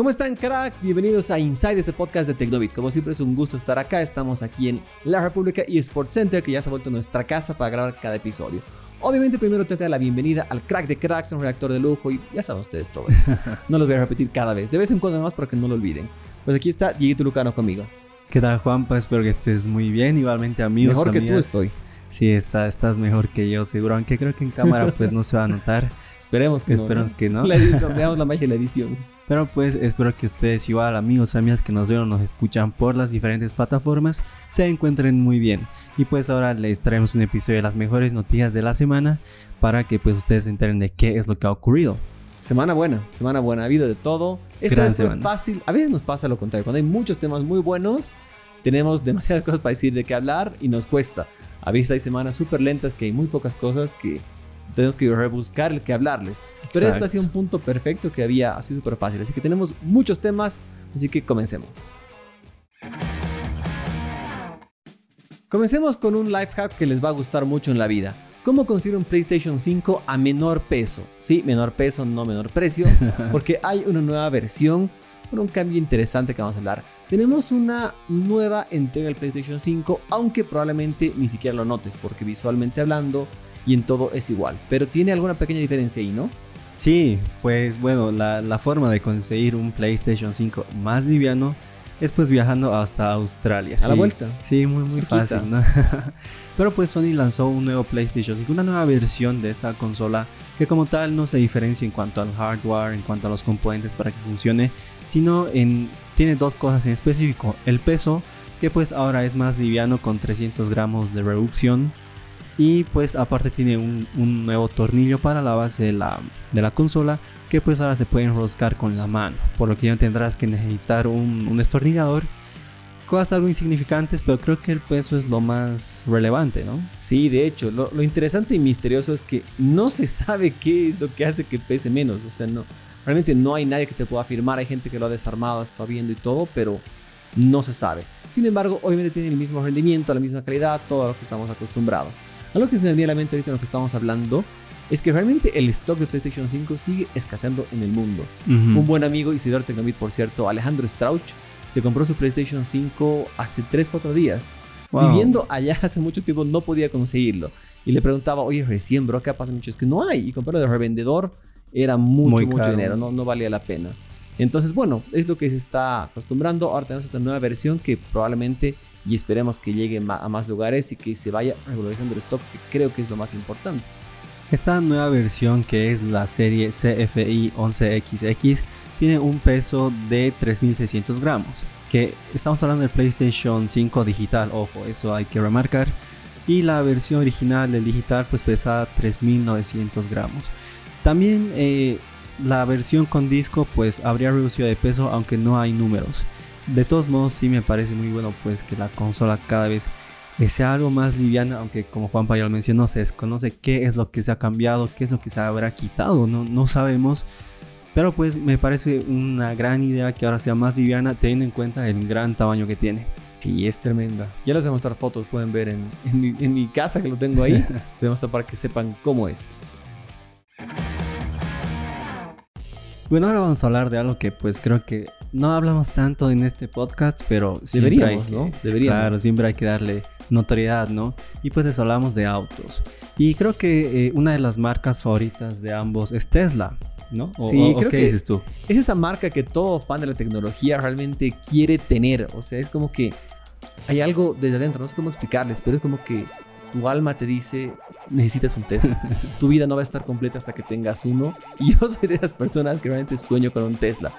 ¿Cómo están cracks? Bienvenidos a Inside, este podcast de Tecnobit. Como siempre es un gusto estar acá. Estamos aquí en la República eSports Center, que ya se ha vuelto nuestra casa para grabar cada episodio. Obviamente primero tengo que dar la bienvenida al crack de cracks, un reactor de lujo y ya saben ustedes todo eso. No los voy a repetir cada vez, de vez en cuando más para que no lo olviden. Pues aquí está Dieguito Lucano conmigo. ¿Qué tal Juanpa? Espero que estés muy bien, igualmente amigos. Mejor que tú estoy. Sí, está, estás mejor que yo, seguro. Aunque creo que en cámara pues no se va a notar. Esperemos que Esperemos que no. Edición, veamos la magia de la edición. Pero pues espero que ustedes igual amigos o amigas que nos ven o nos escuchan por las diferentes plataformas se encuentren muy bien. Y pues ahora les traemos un episodio de las mejores noticias de la semana para que pues ustedes se enteren de qué es lo que ha ocurrido. Semana buena, semana buena, ha habido de todo. Esta vez fue fácil. A veces nos pasa lo contrario. Cuando hay muchos temas muy buenos, tenemos demasiadas cosas para decir de qué hablar y nos cuesta. A veces hay semanas súper lentas que hay muy pocas cosas que tenemos que rebuscar el que hablarles. Pero este ha sido un punto perfecto que había, ha sido súper fácil. Así que tenemos muchos temas, así que comencemos. Comencemos con un life hack que les va a gustar mucho en la vida. ¿Cómo conseguir un PlayStation 5 a menor peso? Sí, menor peso, no menor precio, porque hay una nueva versión con un cambio interesante que vamos a hablar. Tenemos una nueva entrega del PlayStation 5, aunque probablemente ni siquiera lo notes, porque visualmente hablando y en todo es igual. Pero tiene alguna pequeña diferencia ahí, ¿no? Sí, pues bueno, la, forma de conseguir un PlayStation 5 más liviano es pues viajando hasta Australia. A la vuelta. Sí, muy, muy fácil, ¿no? Pero pues Sony lanzó un nuevo PlayStation 5, una nueva versión de esta consola que como tal no se diferencia en cuanto al hardware, en cuanto a los componentes para que funcione, sino en, tiene dos cosas en específico. El peso, que pues ahora es más liviano con 300 gramos de reducción y pues aparte tiene un, nuevo tornillo para la base de la, de la, consola que pues ahora se puede enroscar con la mano. Por lo que ya tendrás que necesitar un, un destornillador. Cosas algo insignificantes, pero creo que el peso es lo más relevante, ¿no? Sí, de hecho, lo, lo, interesante y misterioso es que no se sabe qué es lo que hace que pese menos. O sea, no, realmente no hay nadie que te pueda afirmar. Hay gente que lo ha desarmado, está viendo y todo, pero no se sabe. Sin embargo, obviamente tiene el mismo rendimiento, la misma calidad, todo lo que estamos acostumbrados. Algo que se me viene a la mente ahorita en lo que estamos hablando es que realmente el stock de PlayStation 5 sigue escaseando en el mundo. Un buen amigo y seguidor de Tecnobit, por cierto, Alejandro Strauch, se compró su PlayStation 5 hace 3-4 días. Viviendo allá hace mucho tiempo no podía conseguirlo. Y le preguntaba, oye, recién, bro, ¿qué pasa mucho? Es que no hay. Y comprarlo de revendedor era mucho, mucho dinero, no, no valía la pena. Entonces, bueno, es lo que se está acostumbrando. Ahora tenemos esta nueva versión que probablemente y esperemos que llegue a más lugares y que se vaya regularizando el stock, que creo que es lo más importante. Esta nueva versión que es la serie CFI 11XX tiene un peso de 3600 gramos, que estamos hablando del PlayStation 5 digital, ojo, eso hay que remarcar, y la versión original del digital pues pesa 3900 gramos. También eh, la versión con disco pues habría reducido de peso aunque no hay números. De todos modos, sí me parece muy bueno pues que la consola cada vez sea algo más liviana, aunque como Juan ya lo mencionó, se desconoce qué es lo que se ha cambiado, qué es lo que se habrá quitado, no, no sabemos. Pero pues me parece una gran idea que ahora sea más liviana teniendo en cuenta el gran tamaño que tiene. Sí, es tremenda. Ya les voy a mostrar fotos, pueden ver en, mi, en mi, casa que lo tengo ahí. voy a mostrar para que sepan cómo es. Bueno, ahora vamos a hablar de algo que pues creo que no hablamos tanto en este podcast, pero deberíamos, ¿no? Deberíamos. Claro, siempre hay que darle notoriedad, ¿no? Y pues eso hablamos de autos. Y creo que eh, una de las marcas favoritas de ambos es Tesla. ¿No? sí, creo ¿qué que dices tú? Es esa marca que todo fan de la tecnología realmente quiere tener. O sea, es como que hay algo desde adentro, no sé cómo explicarles, pero es como que tu alma te dice, necesitas un Tesla. tu vida no va a estar completa hasta que tengas uno. Y yo soy de esas personas que realmente sueño con un Tesla.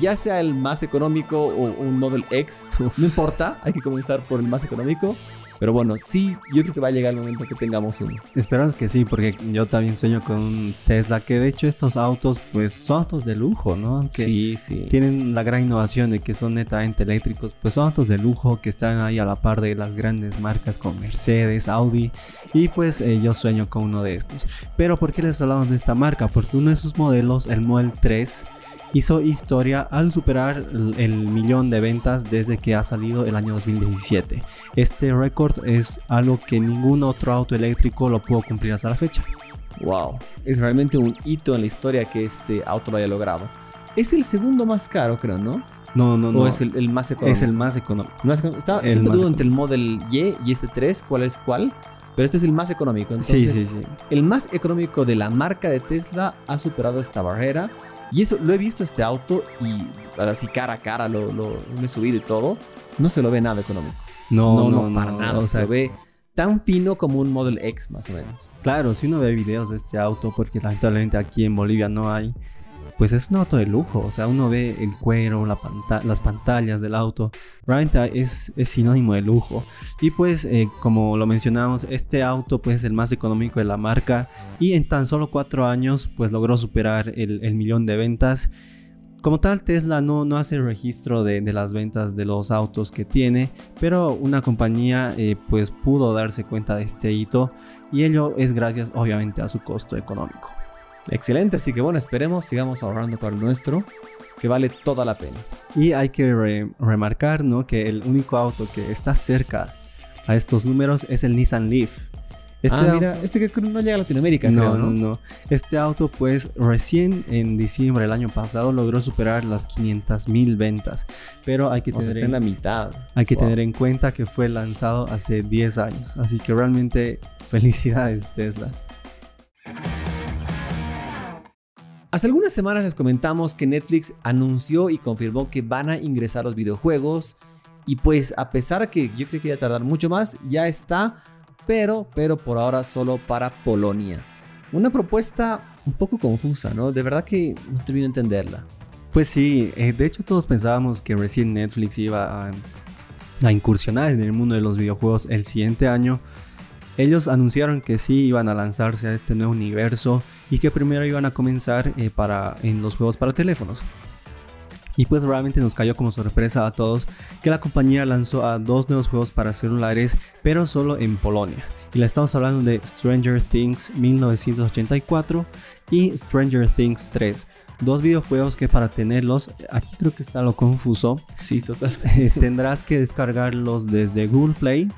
Ya sea el más económico o un Model X, no importa, hay que comenzar por el más económico. Pero bueno, sí, yo creo que va a llegar el momento que tengamos uno. Esperamos que sí, porque yo también sueño con un Tesla, que de hecho estos autos, pues son autos de lujo, ¿no? sí, sí. Tienen la gran innovación de que son netamente eléctricos, pues son autos de lujo que están ahí a la par de las grandes marcas como Mercedes, Audi, y pues eh, yo sueño con uno de estos. Pero ¿por qué les hablamos de esta marca? Porque uno de sus modelos, el Model 3, hizo historia al superar el millón de ventas desde que ha salido el año 2017. Este récord es algo que ningún otro auto eléctrico lo pudo cumplir hasta la fecha. Wow, es realmente un hito en la historia que este auto lo haya logrado. Es el segundo más caro, creo, ¿no? No, no, no. O es el, el más económico. Es el más económico. Estaba, el más entre el Model Y y este 3, cuál es cuál. Pero este es el más económico. Entonces, sí, sí, sí. el más económico de la marca de Tesla ha superado esta barrera. Y eso, lo he visto este auto y así cara a cara lo, lo, lo he subido y todo. No se lo ve nada económico. No, No, no, no, para no, nada. o se sea, lo ve tan fino como un Model X, más o menos. Claro, si uno ve videos de este auto, porque lamentablemente aquí en Bolivia no hay, pues es un auto de lujo. O sea, uno ve el cuero, las pantallas del auto. Realmente es, es sinónimo de lujo. Y pues, eh, como lo mencionamos, este auto pues es el más económico de la marca. Y en tan solo cuatro años, pues logró superar el, millón de ventas. Como tal, Tesla no, no hace registro de, de las ventas de los autos que tiene, pero una compañía eh, pues pudo darse cuenta de este hito y ello es gracias obviamente a su costo económico. Excelente, así que bueno, esperemos, sigamos ahorrando para el nuestro, que vale toda la pena. Y hay que re- remarcar ¿no? que el único auto que está cerca a estos números es el Nissan Leaf. Este ah, au- mira, este que no llega a Latinoamérica, no, creo, no, ¿no? no. Este auto, pues, recién en diciembre del año pasado logró superar las 500.000 ventas. Pero hay que O sea, tener, está en en, la mitad. hay que Wow. tener en cuenta que fue lanzado hace 10 años. Así que realmente felicidades, Tesla. Hace algunas semanas les comentamos que Netflix anunció y confirmó que van a ingresar los videojuegos. Y pues a pesar que yo creo que iba a tardar mucho más, ya está. Pero, pero por ahora solo para Polonia. Una propuesta un poco confusa, ¿no? De verdad que no termino de entenderla. Pues sí, eh, de hecho todos pensábamos que recién Netflix iba a incursionar en el mundo de los videojuegos el siguiente año. Ellos anunciaron que sí iban a lanzarse a este nuevo universo y que primero iban a comenzar eh, para, en los juegos para teléfonos. Y pues realmente nos cayó como sorpresa a todos que la compañía lanzó a dos nuevos juegos para celulares, pero solo en Polonia. Y le estamos hablando de Stranger Things 1984 y Stranger Things 3. Dos videojuegos que para tenerlos, aquí creo que está lo confuso, Sí, total. tendrás que descargarlos desde Google Play,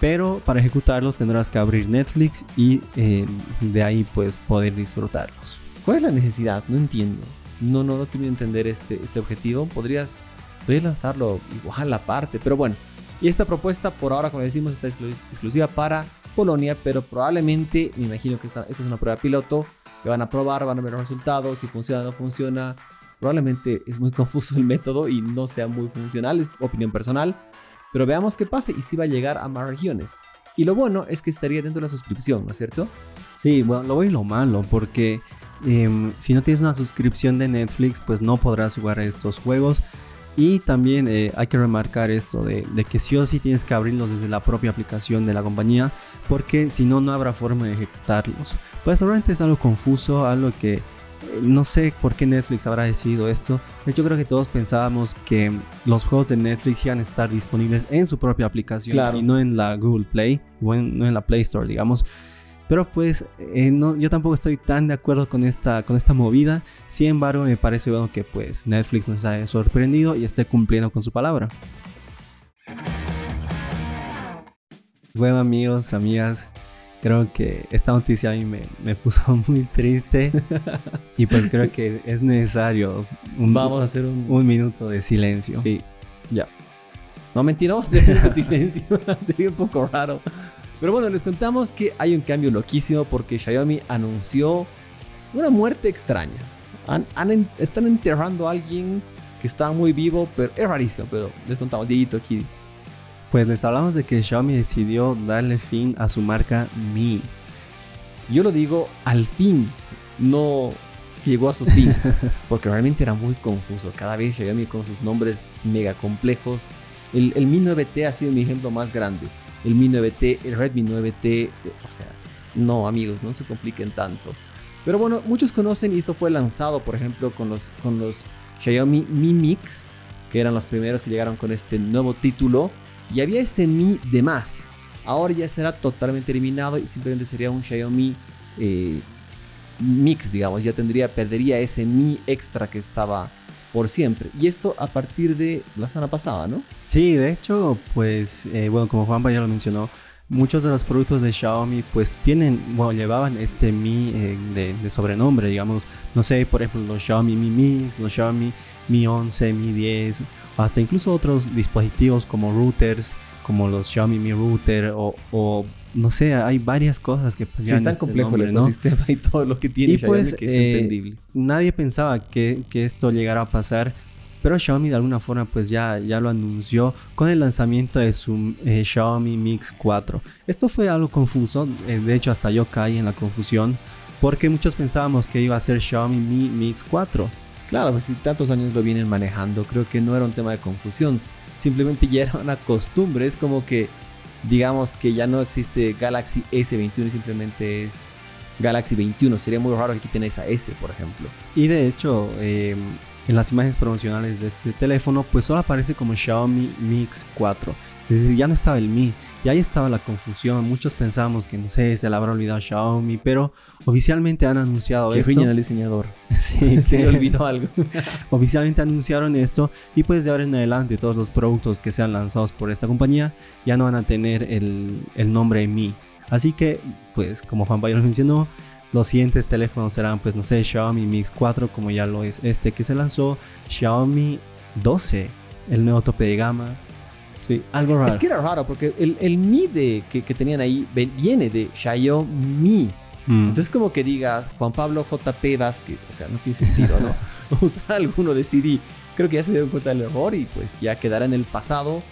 pero para ejecutarlos tendrás que abrir Netflix y eh, de ahí pues poder disfrutarlos. ¿Cuál es la necesidad? No entiendo. No, no, no termino de entender este, este objetivo. Podrías, podrías lanzarlo igual aparte, pero bueno. Y esta propuesta por ahora, como decimos, está exclu- exclusiva para Polonia, pero probablemente, me imagino que esta, esta es una prueba piloto, que van a probar, van a ver los resultados, si funciona o no funciona. Probablemente es muy confuso el método y no sea muy funcional, es opinión personal. Pero veamos qué pasa y si va a llegar a más regiones. Y lo bueno es que estaría dentro de la suscripción, ¿no es cierto? Sí, bueno, lo bueno y lo malo, porque em, si no tienes una suscripción de Netflix, pues no podrás jugar a estos juegos. Y también eh, hay que remarcar esto de, de que sí o sí tienes que abrirlos desde la propia aplicación de la compañía, porque si no, no habrá forma de ejecutarlos. Pues realmente es algo confuso, algo que no sé por qué Netflix habrá decidido esto. pero Yo creo que todos pensábamos que los juegos de Netflix iban a estar disponibles en su propia aplicación Claro. y no en la Google Play, o en- no en la Play Store, digamos. Pero pues eh, no, yo tampoco estoy tan de acuerdo con esta, con esta movida. Sin embargo, me parece bueno que pues Netflix nos haya sorprendido y esté cumpliendo con su palabra. Bueno amigos, amigas, creo que esta noticia a mí me, me puso muy triste y pues creo que es necesario un, Vamos a hacer un, un minuto de silencio. Sí, ya. No, mentira, vamos a hacer un silencio. Sería un poco raro. Pero bueno, les contamos que hay un cambio loquísimo porque Xiaomi anunció una muerte extraña. Han- han están enterrando a alguien que está muy vivo, pero es rarísimo. Pero les contamos, Dieguito aquí. Pues les hablamos de que Xiaomi decidió darle fin a su marca Mi. Yo lo digo, al fin no llegó a su fin. Porque realmente era muy confuso. Cada vez Xiaomi con sus nombres mega complejos. El, el Mi 9T ha sido mi ejemplo más grande. El Mi 9T, el Redmi 9T. eh, O sea, no amigos, no se compliquen tanto. Pero bueno, muchos conocen y esto fue lanzado, por ejemplo, con los, con los Xiaomi Mi Mix, que eran los primeros que llegaron con este nuevo título. Y había ese Mi de más. Ahora ya será totalmente eliminado y simplemente sería un Xiaomi eh, Mix, digamos. Ya tendría, perdería ese Mi extra que estaba por siempre. Y esto a partir de la semana pasada, ¿no? Sí, de hecho, pues, eh, bueno, como Juanpa ya lo mencionó, muchos de los productos de Xiaomi pues tienen, bueno, llevaban este Mi eh, de, sobrenombre, digamos, no sé, por ejemplo, los Xiaomi Mi Mi, los Xiaomi Mi 11, Mi 10, hasta incluso otros dispositivos como routers, como los Xiaomi Mi Router o, no sé, hay varias cosas que sí, es tan este complejo el ecosistema y todo lo que tiene Xiaomi pues, que es eh, entendible. Nadie pensaba que, que esto llegara a pasar pero Xiaomi de alguna forma pues ya, ya lo anunció con el lanzamiento de su eh, Xiaomi Mix 4. Esto fue algo confuso, eh, de hecho hasta yo caí en la confusión porque muchos pensábamos que iba a ser Xiaomi Mi Mix 4. Claro, pues si tantos años lo vienen manejando, creo que no era un tema de confusión, simplemente ya era una costumbre, es como que digamos que ya no existe Galaxy S21 simplemente es Galaxy 21. Sería muy raro que quiten esa S, por ejemplo. Y de hecho, eh, en las imágenes promocionales de este teléfono, pues solo aparece como Xiaomi Mix 4. Es decir, ya no estaba el Mi. Y ahí estaba la confusión. Muchos pensábamos que, no sé, se le habrá olvidado Xiaomi, pero oficialmente han anunciado esto. Que el diseñador. sí, se le olvidó algo. oficialmente anunciaron esto y pues de ahora en adelante todos los productos que sean lanzados por esta compañía ya no van a tener el, el nombre Mi. Así que, pues, como Juan Bayo mencionó, los siguientes teléfonos serán, pues no sé, Xiaomi Mix 4, como ya lo es este que se lanzó, Xiaomi 12, el nuevo tope de gama. Sí, algo raro. Es que era raro porque el, el Mi de, que, tenían ahí viene de Xiaomi. Mm. Entonces, como que digas Juan Pablo JP Vázquez, o sea, no tiene sentido, ¿no? Usar alguno de CD. Creo que ya se dieron cuenta del error y pues ya quedará en el pasado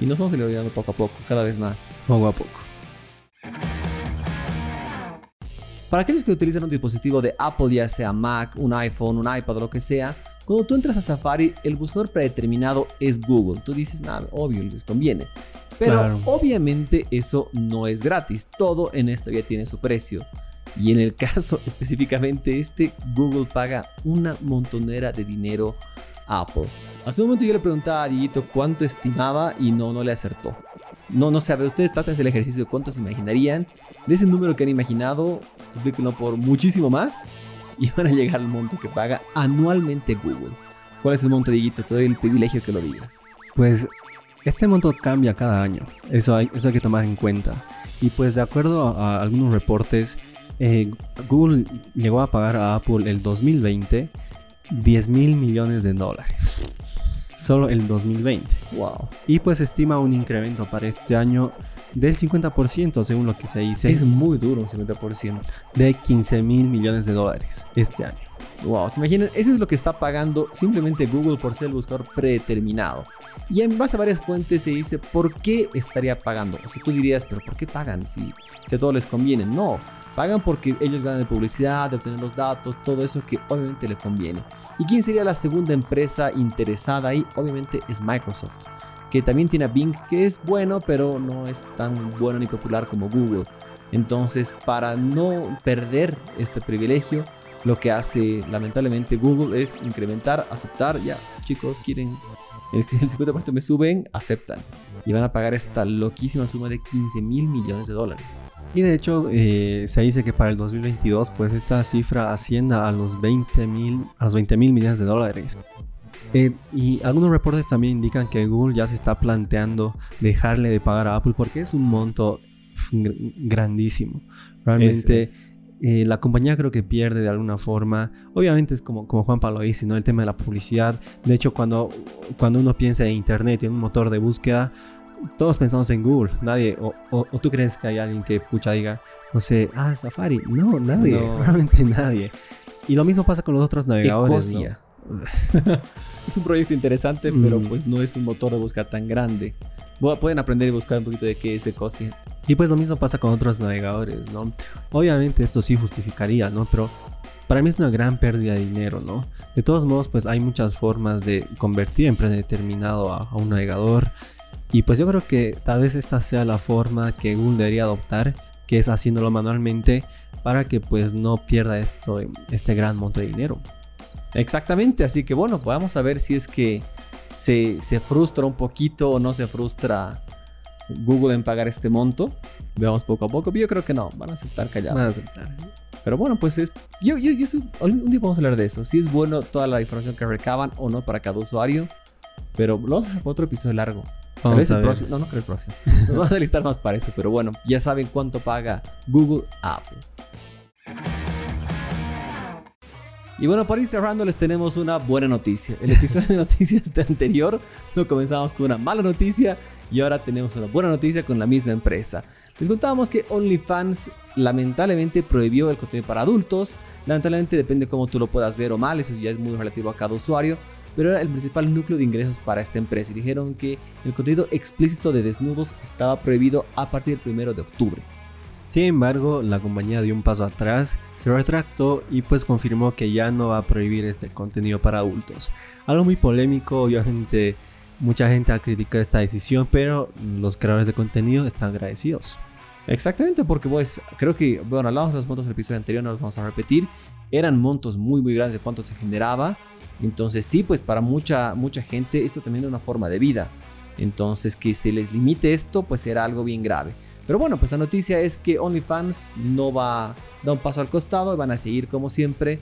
y nos vamos a ir olvidando poco a poco, cada vez más. Poco a poco. Para aquellos que utilizan un dispositivo de Apple, ya sea Mac, un iPhone, un iPad o lo que sea, cuando tú entras a Safari, el buscador predeterminado es Google. Tú dices, nada, obvio, les conviene. Pero obviamente eso no es gratis. Todo en esta vida tiene su precio. Y en el caso específicamente este, Google paga una montonera de dinero a Apple. Hace un momento yo le preguntaba a Dieguito cuánto estimaba y no, no le acertó. No, no sé, a ustedes traten el ejercicio de cuánto se imaginarían. De ese número que han imaginado, multiplíquenlo por muchísimo más y van a llegar al monto que paga anualmente Google. ¿Cuál es el monto, Dieguito? Te doy el privilegio que lo digas. Pues este monto cambia cada año. Eso hay, eso hay que tomar en cuenta. Y pues de acuerdo a, algunos reportes, eh, Google llegó a pagar a Apple el 2020 10 mil millones de dólares solo el 2020. Wow. Y pues estima un incremento para este año del 50% según lo que se dice. Es muy duro un 50%. De 15 mil millones de dólares este año. Wow, se imaginan, eso es lo que está pagando simplemente Google por ser el buscador predeterminado. Y en base a varias fuentes se dice por qué estaría pagando. O sea, tú dirías, pero ¿por qué pagan si, si a todos les conviene? No, pagan porque ellos ganan de publicidad, de obtener los datos, todo eso que obviamente le conviene. ¿Y quién sería la segunda empresa interesada ahí? Obviamente es Microsoft, que también tiene a Bing, que es bueno, pero no es tan bueno ni popular como Google. Entonces, para no perder este privilegio, lo que hace lamentablemente Google es incrementar, aceptar, ya chicos quieren el 50% me suben, aceptan. Y van a pagar esta loquísima suma de 15 mil millones de dólares. Y de hecho, eh, se dice que para el 2022, pues esta cifra ascienda a los 20 mil a los 20 mil millones de dólares. Eh, y algunos reportes también indican que Google ya se está planteando dejarle de pagar a Apple porque es un monto grandísimo. Realmente eh, la compañía creo que pierde de alguna forma. Obviamente es como, como Juan Pablo dice, ¿no? El tema de la publicidad. De hecho, cuando, cuando uno piensa en Internet y en un motor de búsqueda, todos pensamos en Google. Nadie, o, tú crees que hay alguien que pucha diga, no sé, ah, Safari. No, nadie, realmente nadie. Y lo mismo pasa con los otros navegadores. es un proyecto interesante, pero mm. pues no es un motor de búsqueda tan grande. Pueden aprender y buscar un poquito de qué es Ecosia. Y pues lo mismo pasa con otros navegadores, ¿no? Obviamente esto sí justificaría, ¿no? Pero para mí es una gran pérdida de dinero, ¿no? De todos modos, pues hay muchas formas de convertir en predeterminado a, a un navegador. Y pues yo creo que tal vez esta sea la forma que Google debería adoptar, que es haciéndolo manualmente para que pues no pierda esto, este gran monto de dinero. Exactamente, así que bueno, vamos a ver si es que se, se frustra un poquito o no se frustra Google en pagar este monto. Veamos poco a poco, pero yo creo que no, van a aceptar callados. Van a aceptar. Pero bueno, pues es. Yo, yo, yo un día vamos a hablar de eso. Si es bueno toda la información que recaban o no para cada usuario. Pero vamos a otro episodio largo. Tal vez el próximo. No, no creo el próximo. Nos vamos a listar más para eso, pero bueno, ya saben cuánto paga Google Apple. Y bueno, para ir cerrando les tenemos una buena noticia. El episodio de noticias de anterior lo comenzamos con una mala noticia y ahora tenemos una buena noticia con la misma empresa. Les contábamos que OnlyFans lamentablemente prohibió el contenido para adultos. Lamentablemente depende cómo tú lo puedas ver o mal, eso ya es muy relativo a cada usuario. Pero era el principal núcleo de ingresos para esta empresa y dijeron que el contenido explícito de desnudos estaba prohibido a partir del 1 de octubre. Sin embargo, la compañía dio un paso atrás, se retractó y pues confirmó que ya no va a prohibir este contenido para adultos. Algo muy polémico, obviamente mucha gente ha criticado esta decisión, pero los creadores de contenido están agradecidos. Exactamente, porque pues creo que, bueno, hablamos de los montos del episodio anterior, no los vamos a repetir. Eran montos muy, muy grandes de cuánto se generaba. Entonces sí, pues para mucha, mucha gente esto también es una forma de vida. Entonces que se les limite esto, pues era algo bien grave. Pero bueno, pues la noticia es que OnlyFans no va a dar un paso al costado y van a seguir como siempre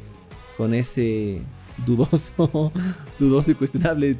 con ese dudoso, dudoso y cuestionable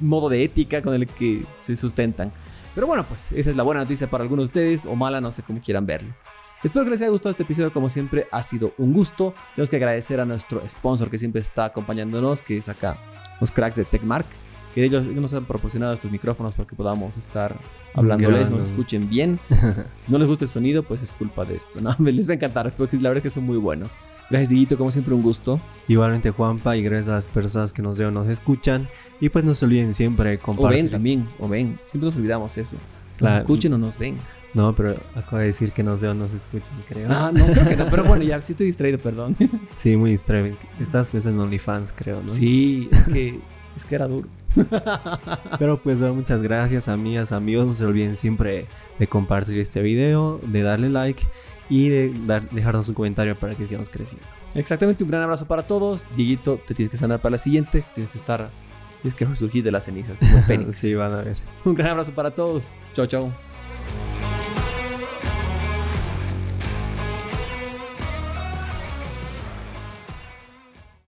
modo de ética con el que se sustentan. Pero bueno, pues esa es la buena noticia para algunos de ustedes o mala, no sé cómo quieran verlo. Espero que les haya gustado este episodio, como siempre ha sido un gusto. Tenemos que agradecer a nuestro sponsor que siempre está acompañándonos, que es acá los cracks de TechMark que ellos, nos han proporcionado estos micrófonos para que podamos estar hablándoles, nos escuchen bien. si no les gusta el sonido, pues es culpa de esto, ¿no? Les va a encantar, porque la verdad es que son muy buenos. Gracias, Diguito, como siempre, un gusto. Igualmente, Juanpa, y gracias a las personas que nos ven nos escuchan. Y pues no se olviden siempre compartir. O ven también, o ven. Siempre nos olvidamos eso. Nos escuchen o nos ven. No, pero acabo de decir que nos veo, nos escuchan, creo. Ah, no, creo que no. Pero bueno, ya sí estoy distraído, perdón. Sí, muy distraído. Estás pensando en OnlyFans, creo, ¿no? Sí, es que, es que era duro. Pero pues muchas gracias amigas, amigos. No se olviden siempre de compartir este video, de darle like y de dejarnos un comentario para que sigamos creciendo. Exactamente, un gran abrazo para todos. Dieguito, te tienes que sanar para la siguiente. Tienes que estar, tienes que resurgir de las cenizas como sí, van a ver. Un gran abrazo para todos. Chao, chao.